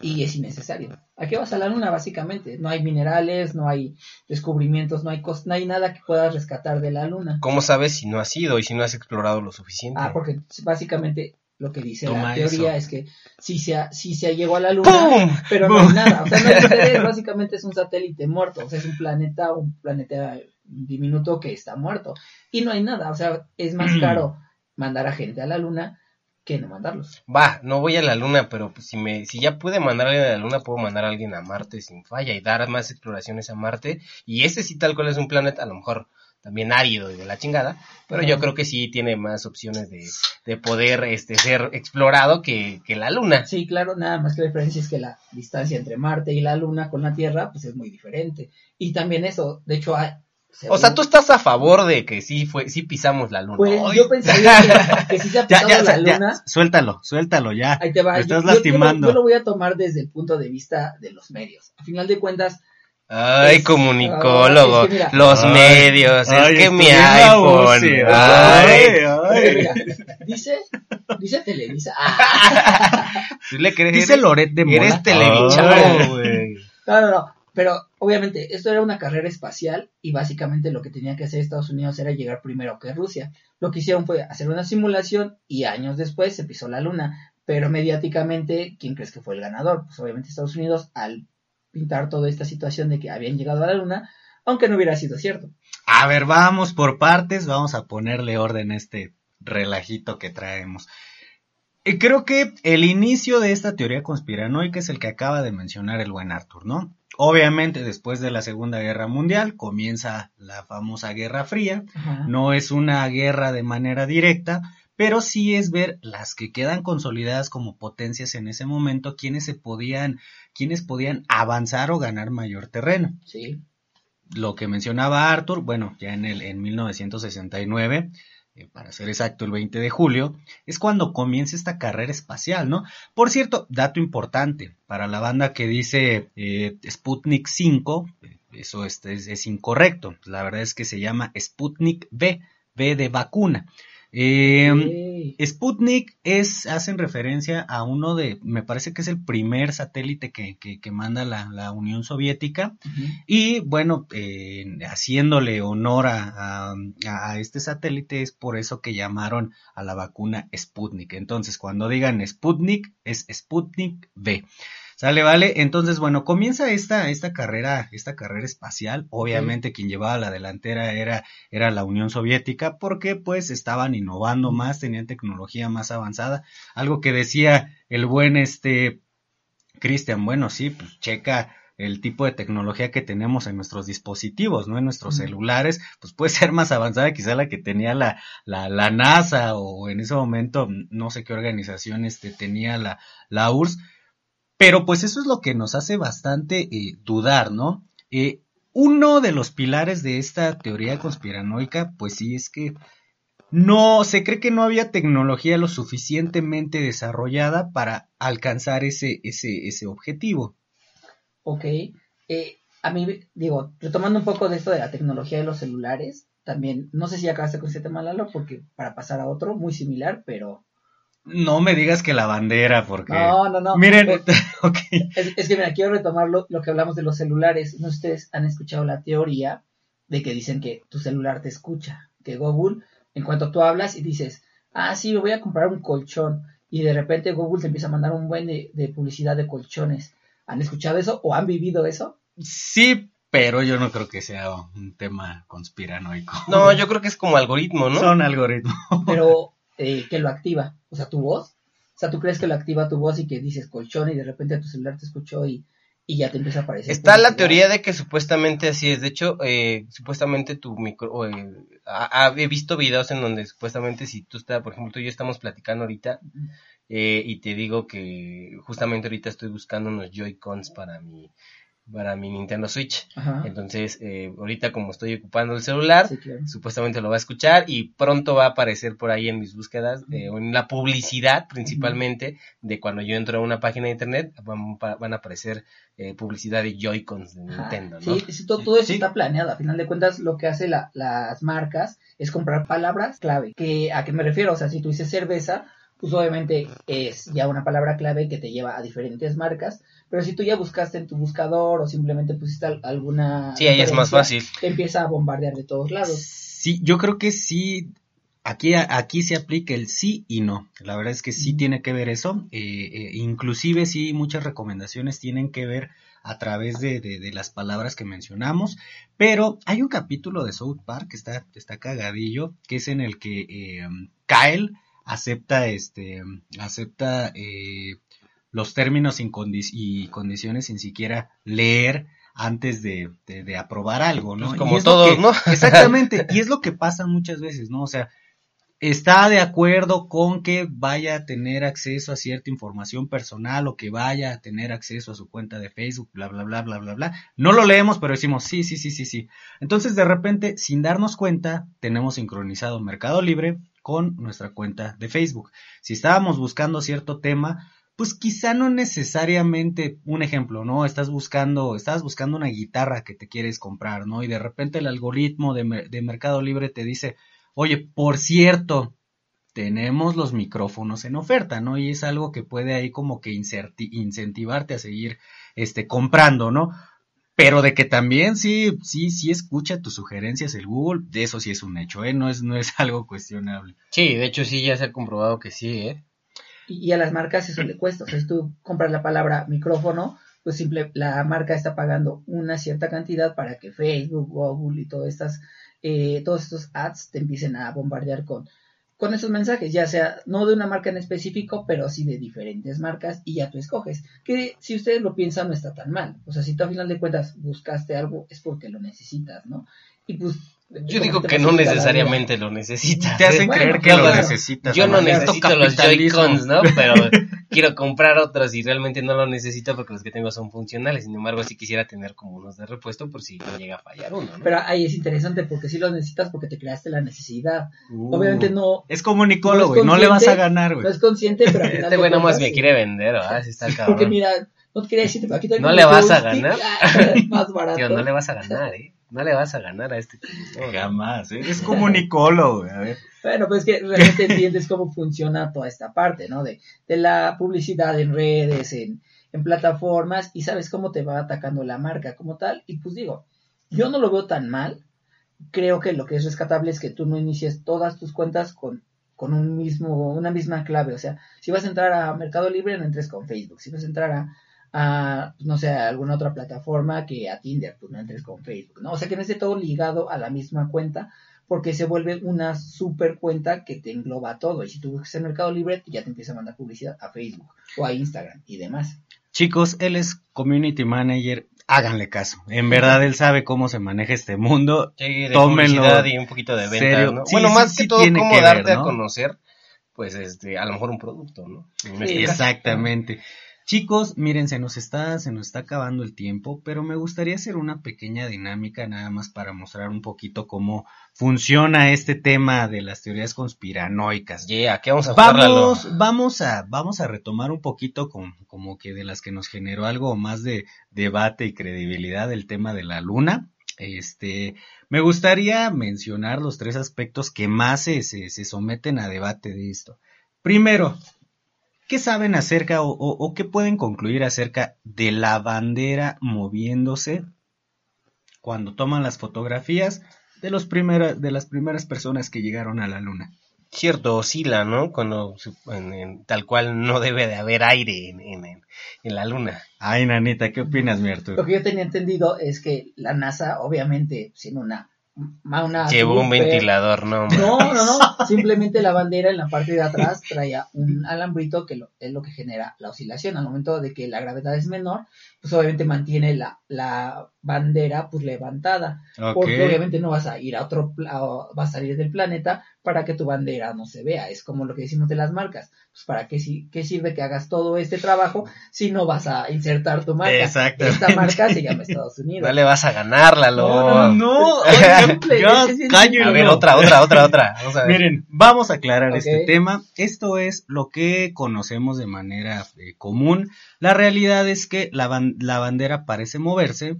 y es innecesario. ¿A qué vas a la luna básicamente? No hay minerales, no hay descubrimientos, no hay no hay nada que puedas rescatar de la luna. ¿Cómo sabes si no has ido y si no has explorado lo suficiente? Ah, porque básicamente lo que dice Toma la teoría eso. es que sí se, ha- sí se llegó a la luna, ¡Pum! pero no hay nada, o sea, no hay interés, básicamente es un satélite muerto, o sea, es un planeta, un planeta diminuto que está muerto, y no hay nada, o sea, es más caro mandar a gente a la luna que no mandarlos. Va, no voy a la luna, pero pues, si me, si ya pude mandar a alguien a la luna, puedo mandar a alguien a Marte sin falla y dar más exploraciones a Marte. Y ese sí tal cual es un planeta, a lo mejor también árido y de la chingada, pero yo creo que sí tiene más opciones de, de poder este ser explorado que, que la luna. Sí, claro, nada más que la diferencia es que la distancia entre Marte y la luna con la Tierra, pues es muy diferente. Y también eso, de hecho, hay... O sea, tú estás a favor de que sí fue, sí pisamos la luna. Pues Ay, yo pensaría que, que si se ha pisado ya, la ya, luna... suéltalo, suéltalo ya. Ahí te va. Me Yo- estás yo- yo lo- lastimando. Yo, lo voy a tomar desde el punto de vista de los medios. A final de cuentas, Ay, Es- comunicólogo, es que mira. los Ay, medios, ay, es que mi iPhone. UCI, ay. ay, mira, dice, dice Televisa. Ah, ¿Tú le crees? Dice Loret de Mola. Eres güey. no, no, no. Pero obviamente esto era una carrera espacial y básicamente lo que tenía que hacer Estados Unidos era llegar primero que Rusia. Lo que hicieron fue hacer una simulación y años después se pisó la luna. Pero mediáticamente, ¿quién crees que fue el ganador? Pues obviamente Estados Unidos al pintar toda esta situación de que habían llegado a la luna, aunque no hubiera sido cierto. A ver, vamos por partes, vamos a ponerle orden a este relajito que traemos. Creo que el inicio de esta teoría conspiranoica es el que acaba de mencionar el buen Arthur, ¿no? Obviamente, después de la Segunda Guerra Mundial comienza la famosa Guerra Fría. Ajá. No es una guerra de manera directa, pero sí es ver las que quedan consolidadas como potencias en ese momento, quienes se podían, quienes podían avanzar o ganar mayor terreno Sí. lo que mencionaba Arthur, bueno, ya en el en 1969, eh, para ser exacto el 20 de julio, es cuando comienza esta carrera espacial, ¿no? Por cierto, dato importante para la banda que dice eh, Sputnik 5, eh, eso es, es- es incorrecto, la verdad es que se llama Sputnik V, V de vacuna. Eh, Ok. Sputnik es, hacen referencia a uno de, me parece que es el primer satélite que, que, que manda la, la Unión Soviética. Y bueno, eh, haciéndole honor a, a- a este satélite es por eso que llamaron a la vacuna Sputnik. Entonces, cuando digan Sputnik, es Sputnik V. Sale, vale. Entonces, bueno, comienza esta, esta carrera, esta carrera espacial. Obviamente, quien llevaba la delantera era, era la Unión Soviética, porque pues estaban innovando más, tenían tecnología más avanzada. Algo que decía el buen este Cristian, bueno, sí, pues checa el tipo de tecnología que tenemos en nuestros dispositivos, ¿no? En nuestros celulares, pues puede ser más avanzada quizá la que tenía la, la, la NASA o en ese momento no sé qué organización este, tenía la, la URSS, pero pues eso es lo que nos hace bastante eh, dudar, ¿no? Eh, uno de los pilares de esta teoría conspiranoica, pues sí, es que no, se cree que no había tecnología lo suficientemente desarrollada para alcanzar ese, ese, ese objetivo. Ok. Eh, a mí, digo, retomando un poco de esto de la tecnología de los celulares, también, no sé si acabaste con ese tema, Lalo, porque para pasar a otro, muy similar, pero... No me digas que la bandera, porque... No, no, no. Miren, Eh, ok. Es, es que mira, quiero retomar lo, lo que hablamos de los celulares. No ustedes han escuchado la teoría de que dicen que tu celular te escucha, que Google, en cuanto tú hablas y dices, ah, sí, me voy a comprar un colchón, y de repente Google te empieza a mandar un buen de, de publicidad de colchones. ¿Han escuchado eso o han vivido eso? Sí, pero yo no creo que sea un tema conspiranoico. No, yo creo que es como algoritmo, ¿no? Son algoritmos. Pero eh, que lo activa, o sea, tu voz. O sea, tú crees que lo activa tu voz y que dices colchón y de repente tu celular te escuchó y, y ya te empieza a aparecer. Está la teoría de que supuestamente así es. De hecho, eh, supuestamente tu micro. eh, ha- ha- he visto videos en donde supuestamente si tú estás, por ejemplo, tú y yo estamos platicando ahorita eh, y te digo que justamente ahorita estoy buscando unos Joy-Cons para mi, para mi Nintendo Switch. Ajá. Entonces, eh, ahorita como estoy ocupando el celular, Sí, claro. supuestamente lo va a escuchar y pronto va a aparecer por ahí en mis búsquedas, eh, o en la publicidad principalmente, de cuando yo entro a una página de internet, van, a aparecer eh, publicidad de Joy-Cons de Ajá. Nintendo, ¿no? Sí, sí, todo, todo eso Sí. está planeado. A final de cuentas, lo que hace la- las marcas es comprar palabras clave. Que, ¿A qué me refiero? O sea, si tú dices cerveza, pues obviamente es ya una palabra clave que te lleva a diferentes marcas. Pero si tú ya buscaste en tu buscador o simplemente pusiste al- alguna. Sí, ahí es más fácil. Te empieza a bombardear de todos lados. Sí, yo creo que sí. Aquí, aquí se aplica el sí y no. La verdad es que sí tiene que ver eso. Eh, eh, inclusive sí, muchas recomendaciones tienen que ver a través de, de- de las palabras que mencionamos. Pero hay un capítulo de South Park que está, está cagadillo, que es en el que eh, Kyle acepta este acepta eh, los términos y condiciones sin siquiera leer antes de, de- de aprobar algo, ¿no? Pues como todos, que- ¿no? Exactamente, y es lo que pasa muchas veces, ¿no? O sea, está de acuerdo con que vaya a tener acceso a cierta información personal o que vaya a tener acceso a su cuenta de Facebook, bla, bla, bla, bla, bla, bla. No lo leemos, pero decimos sí, sí, sí, sí, sí. Entonces, de repente, sin darnos cuenta, tenemos sincronizado Mercado Libre con nuestra cuenta de Facebook. Si estábamos buscando cierto tema, pues quizá no necesariamente un ejemplo, ¿no? Estás buscando, estás buscando una guitarra que te quieres comprar, ¿no? Y de repente el algoritmo de, de Mercado Libre te dice, oye, por cierto, tenemos los micrófonos en oferta, ¿no? Y es algo que puede ahí como que incentivarte a seguir, este, comprando, ¿no? Pero de que también sí, sí, sí escucha tus sugerencias el Google, de eso sí es un hecho, ¿eh? No es, no es algo cuestionable. Sí, de hecho sí, ya se ha comprobado que sí, ¿eh? Y, y a las marcas eso le cuesta. O sea, si tú compras la palabra micrófono, pues simple, la marca está pagando una cierta cantidad para que Facebook, Google y todas estas, eh, todos estos ads te empiecen a bombardear con, con esos mensajes, ya sea no de una marca en específico, pero sí de diferentes marcas y ya tú escoges. Que si ustedes lo piensan no está tan mal. O sea, si tú a final de cuentas buscaste algo es porque lo necesitas, ¿no? Y pues... Yo digo que no necesariamente lo necesitas. Te hacen ¿eh? Bueno, creer que lo necesitas. Yo no necesito los. Joy-Cons, ¿no? Pero quiero comprar otros y realmente no lo necesito porque los que tengo son funcionales. Sin embargo, sí quisiera tener como unos de repuesto por si llega a fallar uno, ¿no? Pero ahí es interesante porque sí los necesitas porque te creaste la necesidad. Uh, Obviamente no, Es como Nicolo, No güey, no le vas a ganar, no güey. es consciente, pero al final Este güey nomás me quiere vender, ¿verdad? Sí está cabrón. Porque mira, no te quería decirte, pero aquí No le vas a ganar. más barato. Tío, no le vas a ganar, ¿eh? No le vas a ganar a este tipo. No, Jamás, ¿eh? es como Nicolo, güey, a ver. Bueno, pues que realmente entiendes cómo funciona toda esta parte, ¿no? De, de la publicidad en redes, en, en plataformas, y sabes cómo te va atacando la marca como tal. Y pues digo, yo no lo veo tan mal. Creo que lo que es rescatable es que tú no inicies todas tus cuentas con, con un mismo, una misma clave. O sea, si vas a entrar a Mercado Libre, no entres con Facebook. Si vas a entrar a, a, no sé, a alguna otra plataforma que a Tinder, pues no entres con Facebook, ¿no? O sea, que no esté todo ligado a la misma cuenta, porque se vuelve una super cuenta que te engloba todo. Y si tú buscas en Mercado Libre, ya te empieza a mandar publicidad a Facebook o a Instagram y demás. Chicos, él es community manager, háganle caso. En verdad él sabe cómo se maneja este mundo. Sí, de Tómenlo y un poquito de ventas, serio. ¿no? Sí, bueno, sí, más sí que todo, cómo que ver, darte ¿no? a conocer, pues, este, a lo mejor un producto, ¿no? Exactamente. Chicos, miren, se nos está, se nos está acabando el tiempo, pero me gustaría hacer una pequeña dinámica nada más para mostrar un poquito cómo funciona este tema de las teorías conspiranoicas. Yeah, ¿qué vamos a vamos a, vamos a retomar un poquito con, como que de las que nos generó algo más de debate y credibilidad el tema de la luna. Este, me gustaría mencionar los tres aspectos que más se, se, se someten a debate de esto. Primero, ¿qué saben acerca o, o- o qué pueden concluir acerca de la bandera moviéndose cuando toman las fotografías de los primera- de las primeras personas que llegaron a la luna? Cierto, oscila, ¿no? Cuando, su- en- en- tal cual no debe de haber aire en, en, la luna. Ay, nanita, ¿qué opinas, mi Lo Arturo? que yo tenía entendido es que la NASA, obviamente, siendo una, una Llevó un ventilador, ¿no? No, no, no. Simplemente la bandera en la parte de atrás traía un alambrito que lo- es lo que genera la oscilación. Al momento de que la gravedad es menor, pues obviamente mantiene la, la bandera pues levantada. Porque obviamente no vas a ir a otro, o vas a salir del planeta para que tu bandera no se vea. Es como lo que decimos de las marcas. Pues para qué, si- qué sirve que hagas todo este trabajo si no vas a insertar tu marca. Exactamente. Esta marca se llama Estados Unidos. No le vas a ganar, Lalo. No, no, No, sí es cállenlo. A ver, otra, otra, otra, otra. Vamos a ver. Miren, vamos a aclarar este tema. Esto es lo que conocemos de manera eh, común. La realidad es que la, ban- la bandera parece moverse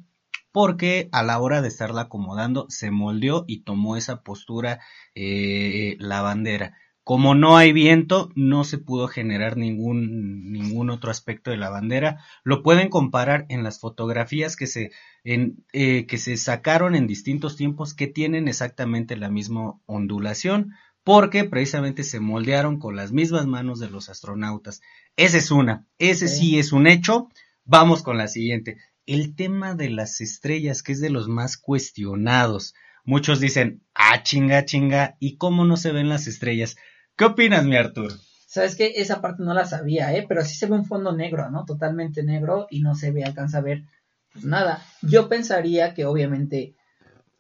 porque a la hora de estarla acomodando se moldeó y tomó esa postura eh, la bandera. Como no hay viento, no se pudo generar ningún, ningún otro aspecto de la bandera. Lo pueden comparar en las fotografías que se, en, eh, que se sacaron en distintos tiempos que tienen exactamente la misma ondulación porque precisamente se moldearon con las mismas manos de los astronautas. Esa es una, ese Sí. sí es un hecho. Vamos con la siguiente. El tema de las estrellas, que es de los más cuestionados. Muchos dicen, ah, chinga, chinga, ¿y cómo no se ven las estrellas? ¿Qué opinas, mi Artur? Sabes que esa parte no la sabía, ¿eh? Pero sí se ve un fondo negro, ¿no? Totalmente negro y no se ve, alcanza a ver, pues nada. Yo pensaría que obviamente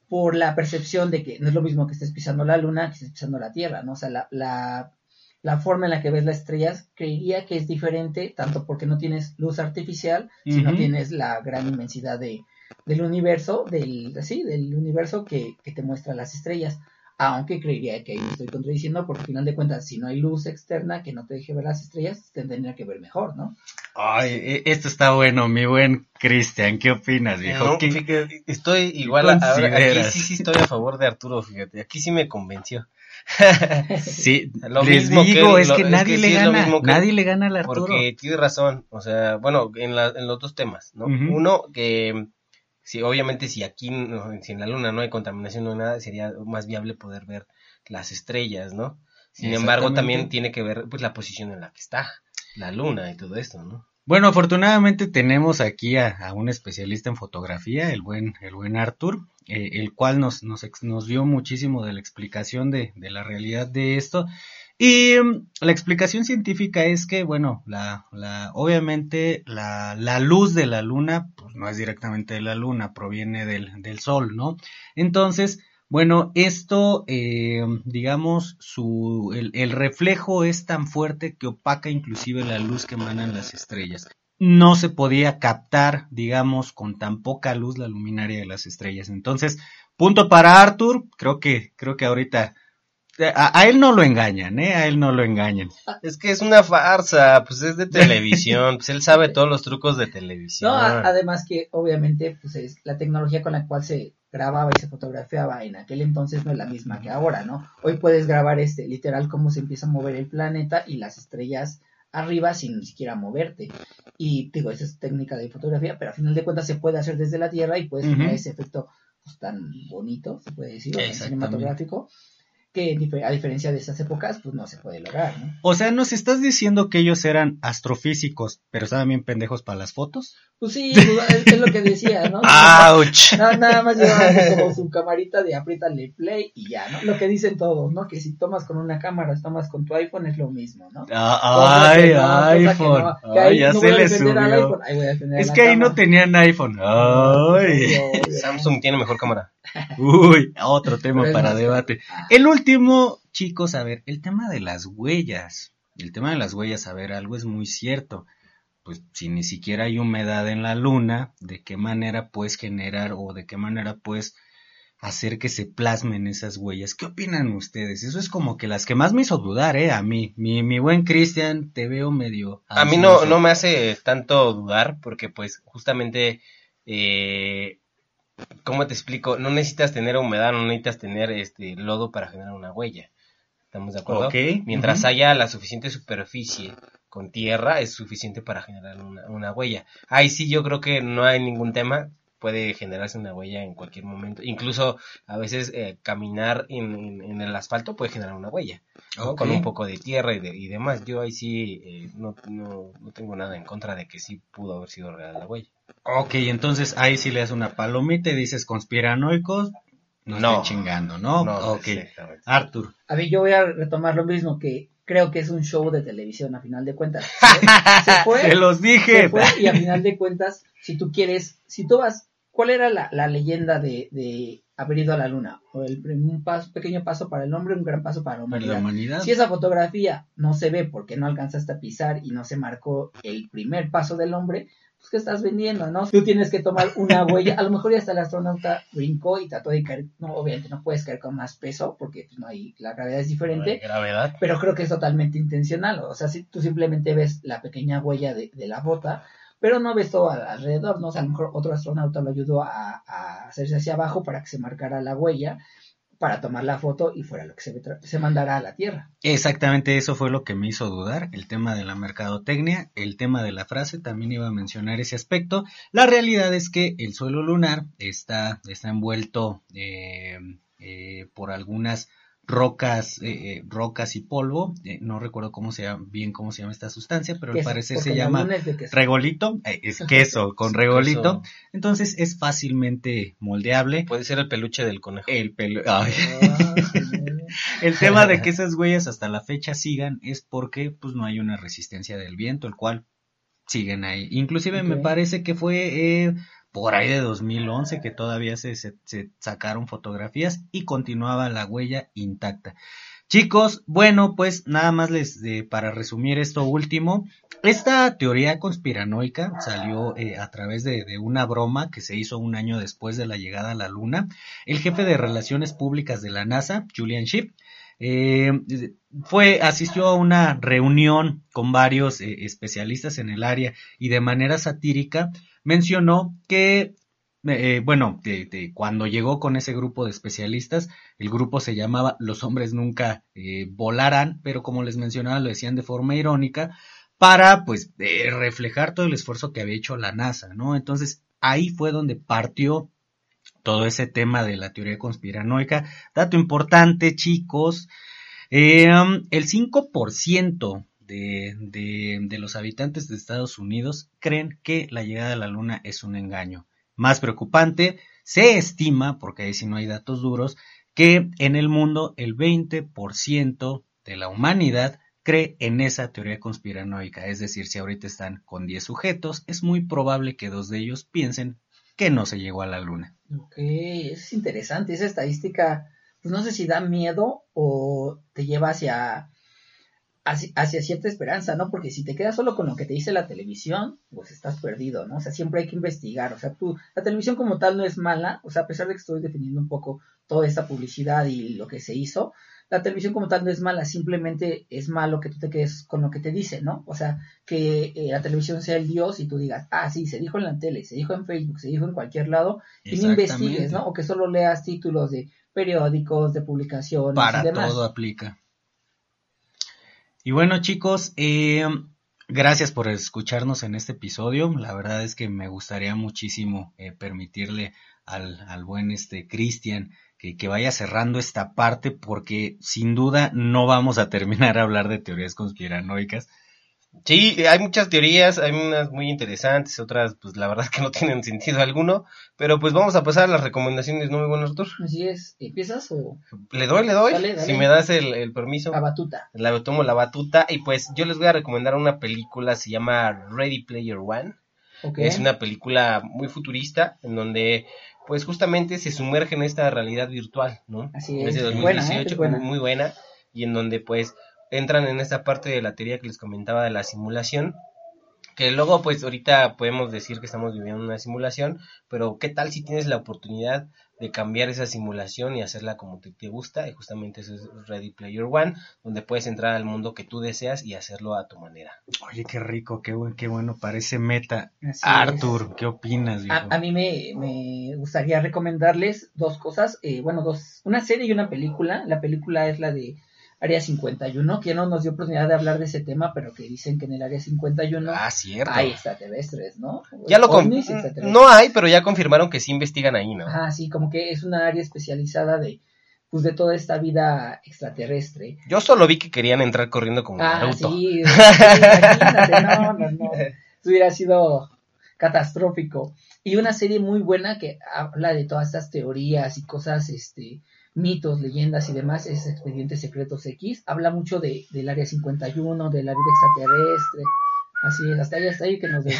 por la percepción de que no es lo mismo que estés pisando la luna que estés pisando la Tierra, ¿no? O sea, la, la forma en la que ves las estrellas creería que es diferente, tanto porque no tienes luz artificial, sino tienes la gran inmensidad de, del universo, del, sí, del universo que, que te muestra las estrellas. Aunque creería que ahí me estoy contradiciendo, porque al final de cuentas, si no hay luz externa que no te deje ver las estrellas, tendría que ver mejor, ¿no? Ay, e- esto está bueno, mi buen Cristian. ¿Qué opinas, viejo? No, ¿Qué- fíjate, estoy igual a, ahora, aquí sí sí estoy a favor de Arturo, fíjate, aquí sí me convenció. Sí, Lo les mismo que- digo, es lo- que es nadie que le sí gana, que- nadie le gana al Arturo. Porque tiene razón, o sea, bueno, en, la, en los dos temas, ¿no? Uno, que si obviamente si aquí, si en la luna no hay contaminación no hay nada, sería más viable poder ver las estrellas, ¿no? Sin embargo, también tiene que ver pues la posición en la que está la luna y todo esto, ¿no? Bueno, afortunadamente tenemos aquí a, un especialista en fotografía, el buen, el buen Artur, eh, el cual nos, nos, nos dio muchísimo de la explicación de, de la realidad de esto. Y mm, la explicación científica es que, bueno, la, la, obviamente la, la luz de la luna, pues no es directamente de la luna, proviene del, del sol, ¿no? Entonces, bueno, esto, eh, digamos, su, el, el reflejo es tan fuerte que opaca inclusive la luz que emanan las estrellas. No se podía captar, digamos, con tan poca luz la luminaria de las estrellas. Entonces, punto para Arthur. Creo que, creo que ahorita a, a él no lo engañan, ¿eh? A él no lo engañan. Es que es una farsa, pues es de televisión, pues él sabe todos los trucos de televisión. No, además que obviamente pues es la tecnología con la cual se, grababa y se fotografiaba en aquel entonces no es la misma que ahora, ¿no? Hoy puedes grabar este, literal, cómo se empieza a mover el planeta y las estrellas arriba sin ni siquiera moverte. Y digo, esa es técnica de fotografía, pero a final de cuentas se puede hacer desde la Tierra y puedes tener ese efecto pues, tan bonito, se puede decir, cinematográfico, que a diferencia de esas épocas, pues no se puede lograr, ¿no? O sea, ¿nos estás diciendo que ellos eran astrofísicos, pero estaban bien pendejos para las fotos? Pues sí, pues, es, es lo que decía, ¿no? ¡Auch! Nada, nada más llevaban como su camarita de apriétale play y ya, ¿no? Lo que dicen todos, ¿no? Que si tomas con una cámara, tomas con tu iPhone es lo mismo, ¿no? Cosa ay, no, cosa que iPhone. no, que Ay, ya no se voy a le defender al subió. iPhone, ahí voy a defender a Es que ahí no tenían iPhone. Ay. Samsung tiene mejor cámara. Uy, otro tema para debate. caro. El último, chicos, a ver, el tema de las huellas. El tema de las huellas, a ver, algo es muy cierto. Pues si ni siquiera hay humedad en la luna, ¿de qué manera puedes generar o de qué manera puedes hacer que se plasmen esas huellas? ¿Qué opinan ustedes? Eso es como que las que más me hizo dudar, ¿eh? A mí. Mi, mi buen Cristian, te veo medio... A mí no, no me hace tanto dudar porque pues justamente, eh, ¿cómo te explico? No necesitas tener humedad, no necesitas tener este lodo para generar una huella. ¿Estamos de acuerdo? Mientras haya la suficiente superficie con tierra es suficiente para generar una, una huella. Ahí sí yo creo que no hay ningún tema, puede generarse una huella en cualquier momento. Incluso a veces eh, caminar en, en- en el asfalto puede generar una huella. Con un poco de tierra y, de- y demás. Yo ahí sí eh, no, no, no tengo nada en contra de que sí pudo haber sido real la huella. Ok, entonces ahí sí le das una palomita y dices conspiranoicos. No, No. estoy chingando, ¿no? ok. exactamente. Arthur. A mí yo voy a retomar lo mismo, que creo que es un show de televisión a final de cuentas. Se, se fue, Te los dije. se fue y a final de cuentas, si tú quieres, si tú vas, ¿cuál era la, la leyenda de, de haber ido a la luna? O el, un paso, pequeño paso para el hombre, un gran paso para la Para humanidad. la humanidad. Si esa fotografía no se ve porque no alcanzaste a pisar y no se marcó el primer paso del hombre, pues ¿qué estás vendiendo, no? Tú tienes que tomar una huella, a lo mejor ya hasta el astronauta brincó y trató de caer, no, obviamente no puedes caer con más peso porque pues, no hay, la gravedad es No diferente, gravedad. pero creo que es totalmente intencional, o sea, si tú simplemente ves la pequeña huella de, de la bota, pero no ves todo al- alrededor, ¿no? O sea, a lo mejor otro astronauta lo ayudó a, a hacerse hacia abajo para que se marcara la huella, para tomar la foto y fuera lo que se, se mandara a la Tierra. Exactamente eso fue lo que me hizo dudar, el tema de la mercadotecnia, el tema de la frase, también iba a mencionar ese aspecto. La realidad es que el suelo lunar está, está envuelto eh, eh, por algunas rocas, eh, eh, rocas y polvo, eh, no recuerdo cómo se llama, bien cómo se llama esta sustancia, pero al parecer se la llama queso. regolito, eh, es queso con regolito, queso. entonces es fácilmente moldeable. Puede ser el peluche del conejo. El pelo, ay. Ah. El tema de que esas huellas hasta la fecha sigan es porque pues no hay una resistencia del viento, el cual siguen ahí. Inclusive me parece que fue eh, por ahí de 2011 que todavía se, se- se sacaron fotografías y continuaba la huella intacta. Chicos, bueno, pues nada más les para resumir esto último, esta teoría conspiranoica salió eh, a través de, de una broma que se hizo un año después de la llegada a la Luna. El jefe de relaciones públicas de la NASA, Julian Ship, eh, fue asistió a una reunión con varios eh, especialistas en el área y de manera satírica mencionó que eh, bueno, cuando llegó con ese grupo de especialistas, el grupo se llamaba Los hombres nunca eh, volarán, pero como les mencionaba, lo decían de forma irónica, para pues eh, reflejar todo el esfuerzo que había hecho la NASA, ¿no? Entonces ahí fue donde partió todo ese tema de la teoría conspiranoica. Dato importante, chicos, el 5% de, los habitantes de Estados Unidos creen que la llegada a la Luna es un engaño. Más preocupante, se estima, porque ahí sí no hay datos duros, que en el mundo el 20% de la humanidad cree en esa teoría conspiranoica. Es decir, si ahorita están con 10 sujetos, es muy probable que dos de ellos piensen que no se llegó a la luna. Ok, es interesante. Esa estadística, pues no sé si da miedo o te lleva hacia, hacia, hacia cierta esperanza, ¿no? Porque si te quedas solo con lo que te dice la televisión, pues estás perdido, ¿no? O sea, siempre hay que investigar. O sea, tú, la televisión como tal no es mala, o sea, a pesar de que estoy defendiendo un poco toda esta publicidad y lo que se hizo, la televisión como tal no es mala, simplemente es malo que tú te quedes con lo que te dice, ¿no? O sea, que eh, la televisión sea el dios y tú digas, ah, sí, se dijo en la tele, se dijo en Facebook, se dijo en cualquier lado, y no investigues, ¿no? O que solo leas títulos de periódicos, de publicaciones Para y demás. todo aplica. Y bueno, chicos, eh, gracias por escucharnos en este episodio. La verdad es que me gustaría muchísimo eh, permitirle al, al buen este Cristian que, que vaya cerrando esta parte porque sin duda no vamos a terminar a hablar de teorías conspiranoicas. Sí, hay muchas teorías, hay unas muy interesantes, otras pues la verdad que no tienen sentido alguno, pero pues vamos a pasar a las recomendaciones, ¿no, mi buen Artur? Así es, ¿empiezas o Le doy, le doy, Dale, dale. si me das el, el permiso. la batuta? La tomo la batuta y pues yo les voy a recomendar una película, se llama Ready Player One. Ok. Es una película muy futurista en donde pues justamente se sumerge en esta realidad virtual, ¿no? Así Es es, de es buena, ¿eh? 2018, buena. muy buena y en donde pues entran en esta parte de la teoría que les comentaba de la simulación que luego pues ahorita podemos decir que estamos viviendo una simulación, pero qué tal si tienes la oportunidad de cambiar esa simulación y hacerla como te, te gusta, y justamente eso es Ready Player One, donde puedes entrar al mundo que tú deseas y hacerlo a tu manera. Oye, qué rico, qué, buen, qué bueno, parece meta. Así Arthur, ¿qué opinas, viejo? A, a mí me, me gustaría recomendarles dos cosas, eh, bueno, dos, una serie y una película. La película es la de Área 51, que no nos dio oportunidad de hablar de ese tema, pero que dicen que en el Área 51 Ah, cierto. hay extraterrestres, ¿no? Ya lo Ovnis extraterrestres. No hay, pero ya confirmaron que sí investigan ahí, ¿no? Ajá, sí, como que es una área especializada de, pues, de toda esta vida extraterrestre. Yo solo vi que querían entrar corriendo como Ah, Naruto. sí, sí, imagínate, no, no, no. Eso hubiera sido catastrófico. Y una serie muy buena que habla de todas estas teorías y cosas, este, mitos, leyendas y demás, es Expedientes Secretos X. Habla mucho de, del Área 51, de la vida extraterrestre. Así es, hasta ahí, hasta ahí que nos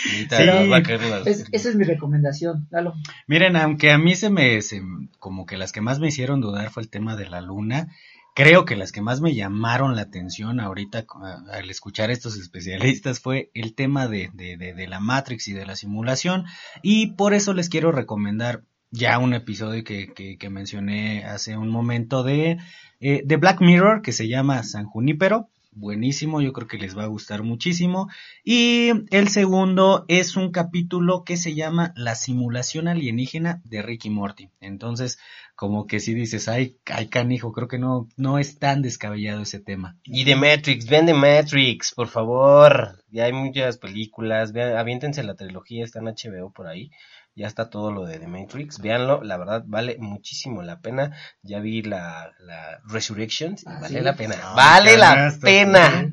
Sí. nos va a caer una- Es- esa es mi recomendación, Lalo. Miren, aunque a mí se me, se- como que las que más me hicieron dudar fue el tema de la luna, creo que las que más me llamaron la atención ahorita al escuchar a estos especialistas fue el tema de, de, de, de la Matrix y de la simulación, y por eso les quiero recomendar ya un episodio que, que, que mencioné hace un momento de, eh, de Black Mirror que se llama San Junípero. Buenísimo, yo creo que les va a gustar muchísimo. Y el segundo es un capítulo que se llama La simulación alienígena de Ricky Morty. Entonces, como que si dices, ay, ay canijo, creo que no, no es tan descabellado ese tema. Y de Matrix, vean de Matrix, por favor. Ya hay muchas películas, vean, aviéntense la trilogía, está en HBO por ahí. Ya está todo lo de The Matrix, véanlo, la verdad vale muchísimo la pena. Ya vi la, la Resurrection, y Ah, vale ¿sí? la pena, No, vale la pena.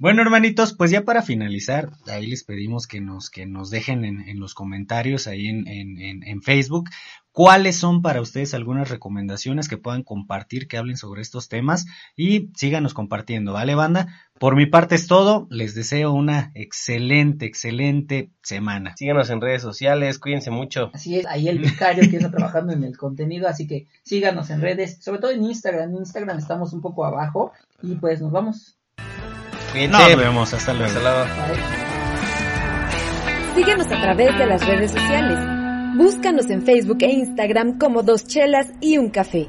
Bueno, hermanitos, pues ya para finalizar, ahí les pedimos que nos, que nos dejen en, en los comentarios ahí en, en, en Facebook cuáles son para ustedes algunas recomendaciones que puedan compartir, que hablen sobre estos temas y síganos compartiendo, ¿vale, banda? Por mi parte es todo, les deseo una excelente, excelente semana. Síganos en redes sociales, cuídense mucho. Así es, ahí el vicario que está trabajando en el contenido, así que síganos en redes, sobre todo en Instagram. En Instagram estamos un poco abajo y pues nos vamos. Cuídense. Nos vemos, hasta luego. Hasta luego. Síguenos a través de las redes sociales. Búscanos en Facebook e Instagram como Dos Chelas y un Café.